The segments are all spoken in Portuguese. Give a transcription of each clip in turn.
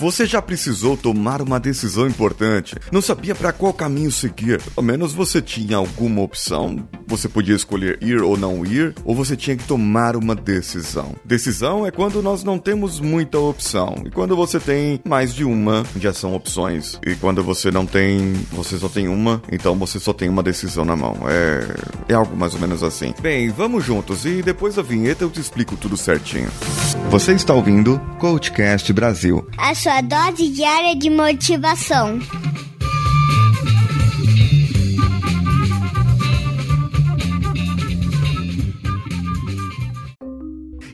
Você já precisou tomar uma decisão importante, não sabia para qual caminho seguir. Ao menos você tinha alguma opção. Você podia escolher ir ou não ir, ou você tinha que tomar uma decisão. Decisão é quando nós não temos muita opção. E quando você tem mais de uma, já são opções. E quando você não tem, você só tem uma, então você só tem uma decisão na mão. É, é algo mais ou menos assim. Bem, vamos juntos e depois da vinheta eu te explico tudo certinho. Você está ouvindo Coachcast Brasil. Sua dose diária de motivação.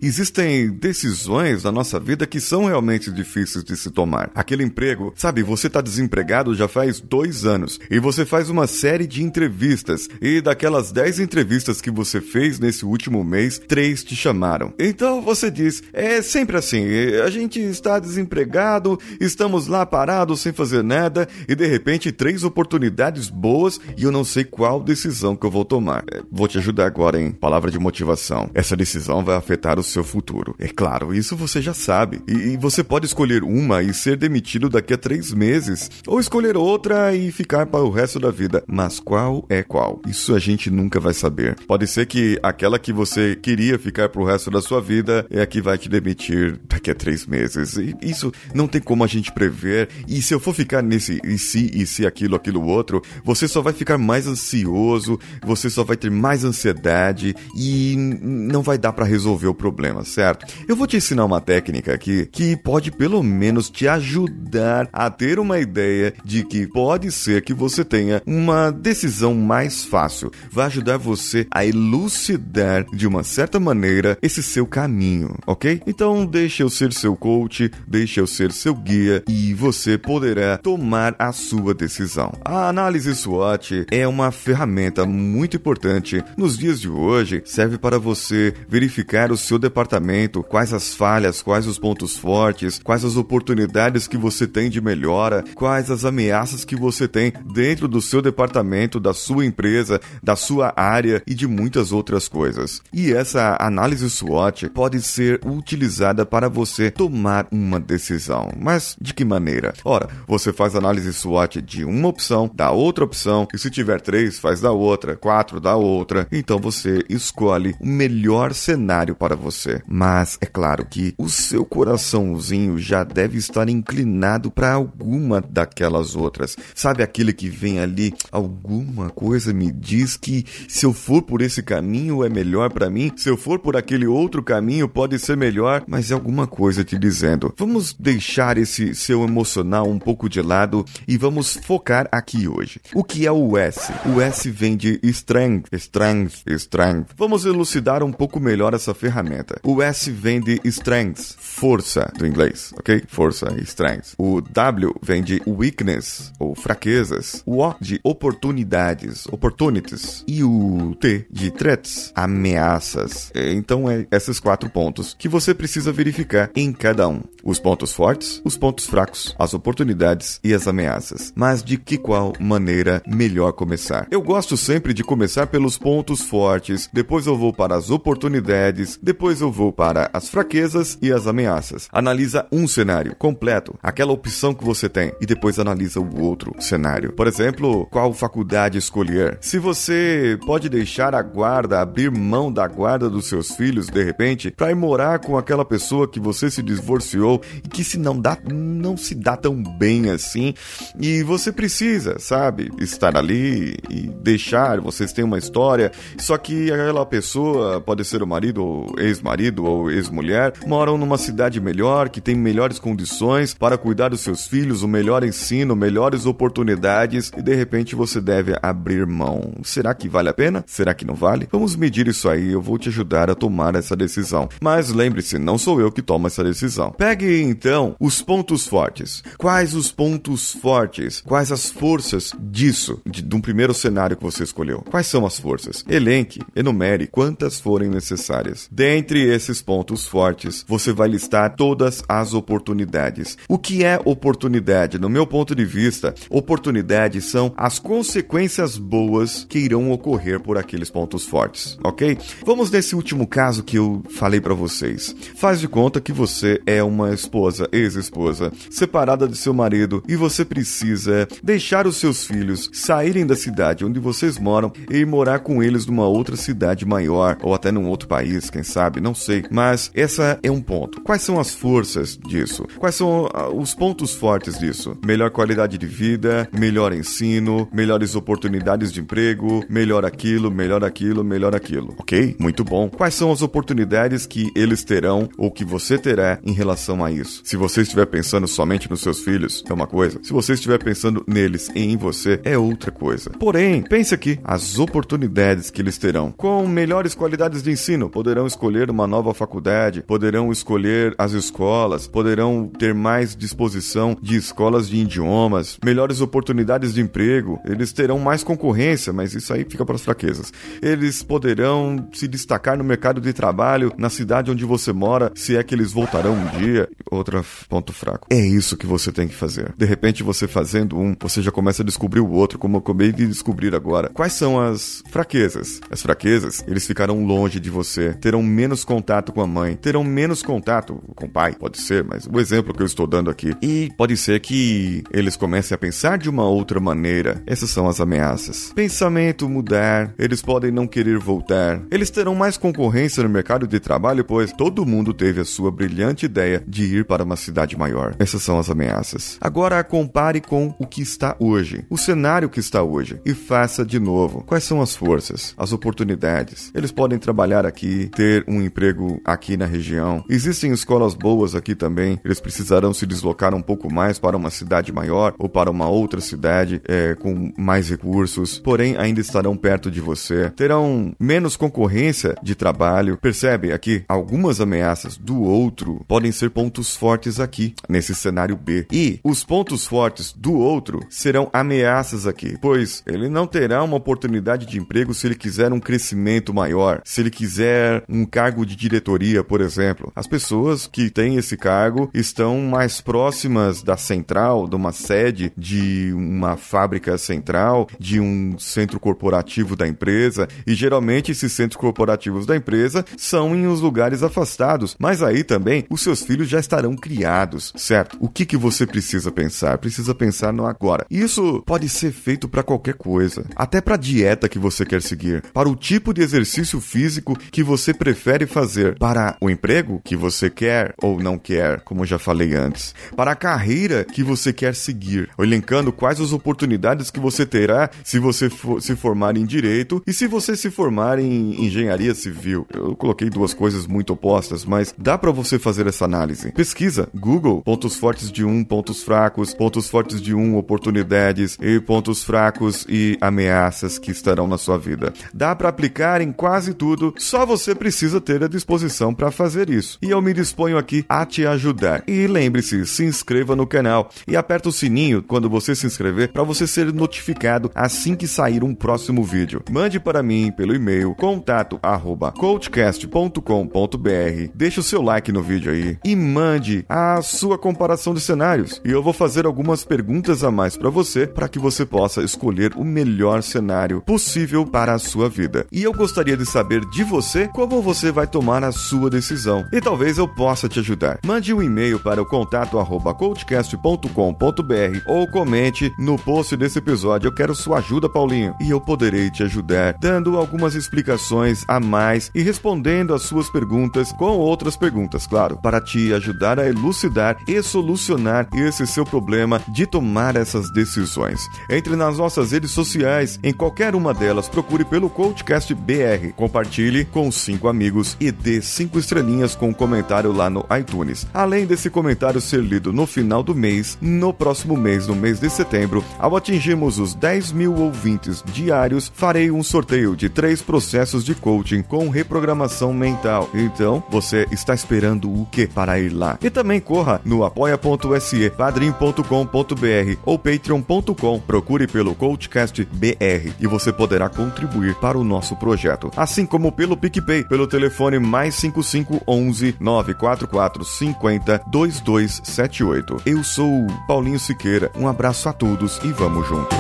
Existem decisões na nossa vida que são realmente difíceis de se tomar. Aquele emprego, sabe, você tá desempregado já faz dois anos e você faz uma série de entrevistas e daquelas dez entrevistas que você fez nesse último mês, três te chamaram. Então você diz, é sempre assim, a gente está desempregado, estamos lá parados sem fazer nada e de repente três oportunidades boas e eu não sei qual decisão que eu vou tomar. É, vou te ajudar agora, hein? Palavra de motivação. Essa decisão vai afetar o seu futuro. É claro, isso você já sabe. E, e, você pode escolher uma e ser demitido daqui a três meses, ou escolher outra e ficar para o resto da vida. Mas qual é qual? Isso a gente nunca vai saber. Pode ser que aquela que você queria ficar para o resto da sua vida é a que vai te demitir daqui a três meses. E isso não tem como a gente prever. E se eu for ficar nesse e se, e se aquilo, aquilo outro, você só vai ficar mais ansioso, você só vai ter mais ansiedade e não vai dar para resolver o problema problema, certo? Eu vou te ensinar uma técnica aqui que pode pelo menos te ajudar a ter uma ideia de que pode ser que você tenha uma decisão mais fácil. Vai ajudar você a elucidar de uma certa maneira esse seu caminho, ok? Então deixa eu ser seu coach, deixa eu ser seu guia e você poderá tomar a sua decisão. A análise SWOT é uma ferramenta muito importante nos dias de hoje, serve para você verificar o seu departamento quais as falhas, quais os pontos fortes, quais as oportunidades que você tem de melhora, quais as ameaças que você tem dentro do seu departamento, da sua empresa, da sua área e de muitas outras coisas. E essa análise SWOT pode ser utilizada para você tomar uma decisão. Mas de que maneira? Ora, você faz análise SWOT de uma opção, da outra opção, e se tiver três, faz da outra, quatro da outra. Então você escolhe o melhor cenário para você você. Mas é claro que o seu coraçãozinho já deve estar inclinado para alguma daquelas outras. Sabe aquele que vem ali, alguma coisa me diz que se eu for por esse caminho é melhor para mim, se eu for por aquele outro caminho pode ser melhor, mas é alguma coisa te dizendo. Vamos deixar esse seu emocional um pouco de lado e vamos focar aqui hoje. O que é o S? O S vem de strength, strength, strength. Vamos elucidar um pouco melhor essa ferramenta. O S vem de strengths, força do inglês, ok? Força e strengths. O W vem de weakness, ou fraquezas. O O de oportunidades, opportunities. E o T de threats, ameaças. Então é esses quatro pontos que você precisa verificar em cada um. Os pontos fortes, os pontos fracos, as oportunidades e as ameaças. Mas de que qual maneira melhor começar? Eu gosto sempre de começar pelos pontos fortes, depois eu vou para as oportunidades, depois depois eu vou para as fraquezas e as ameaças. Analisa um cenário completo, aquela opção que você tem, e depois analisa o outro cenário. Por exemplo, qual faculdade escolher? Se você pode deixar a guarda, abrir mão da guarda dos seus filhos de repente, para ir morar com aquela pessoa que você se divorciou e que se não dá, não se dá tão bem assim, e você precisa, sabe, estar ali e deixar, vocês têm uma história, só que aquela pessoa pode ser o marido ou ex ex-marido ou ex-mulher, moram numa cidade melhor, que tem melhores condições para cuidar dos seus filhos, o melhor ensino, melhores oportunidades e de repente você deve abrir mão. Será que vale a pena? Será que não vale? Vamos medir isso aí, eu vou te ajudar a tomar essa decisão. Mas lembre-se, não sou eu que tomo essa decisão. Pegue então os pontos fortes. Quais os pontos fortes? Quais as forças disso, de, de um primeiro cenário que você escolheu? Quais são as forças? Elenque, enumere quantas forem necessárias. Dentre entre esses pontos fortes, você vai listar todas as oportunidades. O que é oportunidade? No meu ponto de vista, oportunidades são as consequências boas que irão ocorrer por aqueles pontos fortes, ok? Vamos nesse último caso que eu falei para vocês. Faz de conta que você é uma esposa, ex-esposa, separada de seu marido e você precisa deixar os seus filhos saírem da cidade onde vocês moram e morar com eles numa outra cidade maior ou até num outro país, quem sabe, não sei. Mas essa é um ponto. Quais são as forças disso? Quais são ah, os pontos fortes disso? Melhor qualidade de vida, melhor ensino, melhores oportunidades de emprego, melhor aquilo, melhor aquilo, melhor aquilo. Ok? Muito bom. Quais são as oportunidades que eles terão ou que você terá em relação a isso? Se você estiver pensando somente nos seus filhos, é uma coisa. Se você estiver pensando neles e em você, é outra coisa. Porém, pense aqui, as oportunidades que eles terão. Com melhores qualidades de ensino, poderão escolher uma nova faculdade, poderão escolher as escolas, poderão ter mais disposição de escolas de idiomas, melhores oportunidades de emprego, eles terão mais concorrência, mas isso aí fica para as fraquezas. Eles poderão se destacar no mercado de trabalho, na cidade onde você mora, se é que eles voltarão um dia. Outro ponto fraco. É isso que você tem que fazer. De repente, você fazendo um, você já começa a descobrir o outro, como eu acabei de descobrir agora. Quais são as fraquezas? As fraquezas, eles ficarão longe de você, terão menos contato com a mãe, terão menos contato com o pai, pode ser, mas o exemplo que eu estou dando aqui. E pode ser que eles comecem a pensar de uma outra maneira. Essas são as ameaças. Pensamento mudar, eles podem não querer voltar. Eles terão mais concorrência no mercado de trabalho, pois todo mundo teve a sua brilhante ideia de ir para uma cidade maior. Essas são as ameaças. Agora compare com o que está hoje, o cenário que está hoje, e faça de novo. Quais são as forças, as oportunidades? Eles podem trabalhar aqui, ter um emprego aqui na região. Existem escolas boas aqui também. Eles precisarão se deslocar um pouco mais para uma cidade maior ou para uma outra cidade é, com mais recursos, porém ainda estarão perto de você. Terão menos concorrência de trabalho. Percebe aqui? Algumas ameaças do outro podem ser pontos fortes aqui, nesse cenário B. E os pontos fortes do outro serão ameaças aqui, pois ele não terá uma oportunidade de emprego se ele quiser um crescimento maior, se ele quiser um cargo de diretoria, por exemplo. As pessoas que têm esse cargo estão mais próximas da central, de uma sede, de uma fábrica central, de um centro corporativo da empresa, e geralmente esses centros corporativos da empresa são em uns lugares afastados, mas aí também os seus filhos já estarão criados, certo? O que que você precisa pensar? Precisa pensar no agora. Isso pode ser feito para qualquer coisa, até para dieta que você quer seguir, para o tipo de exercício físico que você prefere fazer, para o emprego que você quer ou não quer, como já falei antes, para a carreira que você quer seguir, elencando quais as oportunidades que você terá se você for, se formar em direito e se você se formar em engenharia civil. Eu coloquei duas coisas muito opostas, mas dá para você fazer essa análise. Pesquisa, Google, pontos fortes de um, pontos fracos, pontos fortes de um, oportunidades e pontos fracos e ameaças que estarão na sua vida. Dá para aplicar em quase tudo, só você precisa ter a disposição para fazer isso. E eu me disponho aqui a te ajudar. E lembre-se, se inscreva no canal e aperta o sininho quando você se inscrever para você ser notificado assim que sair um próximo vídeo. Mande para mim pelo e-mail contato@coachcast.com.br. Deixe o seu like no vídeo aí e mande a sua comparação de cenários. E eu vou fazer algumas perguntas a mais para você para que você possa escolher o melhor cenário possível para a sua vida. E eu gostaria de saber de você como você vai tomar a sua decisão. E talvez eu possa te ajudar. Mande um e-mail para o contato@coachcast.com.br ou comente no post desse episódio. Eu quero sua ajuda, Paulinho, e eu poderei te ajudar dando algumas explicações a mais e respondendo as suas perguntas com outras perguntas, claro, para te ajudar a elucidar e solucionar esse seu problema de tomar essas decisões. Entre nas nossas redes sociais, em qualquer uma delas, procure pelo Coachcast BR. Compartilhe com cinco amigos e dê cinco estrelinhas com um comentário lá no iTunes. Além desse comentário ser lido no final do mês, no próximo mês, no mês de setembro, ao atingirmos os 10 mil ouvintes diários, farei um sorteio de três processos de coaching com reprogramação mental. Então, você está esperando o que para ir lá? E também corra no apoia.se, padrim.com.br ou patreon.com. Procure pelo Coachcast BR e você poderá contribuir para o nosso projeto. Assim como pelo PicPay, pelo telefone telefone mais cinquenta dois 944 50 2278. Eu sou Paulinho Siqueira, um abraço a todos e vamos juntos.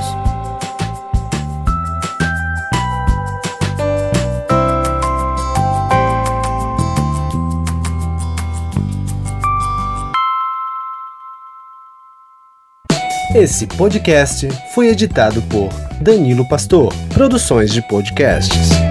Esse podcast foi editado por Danilo Pastor, Produções de Podcasts.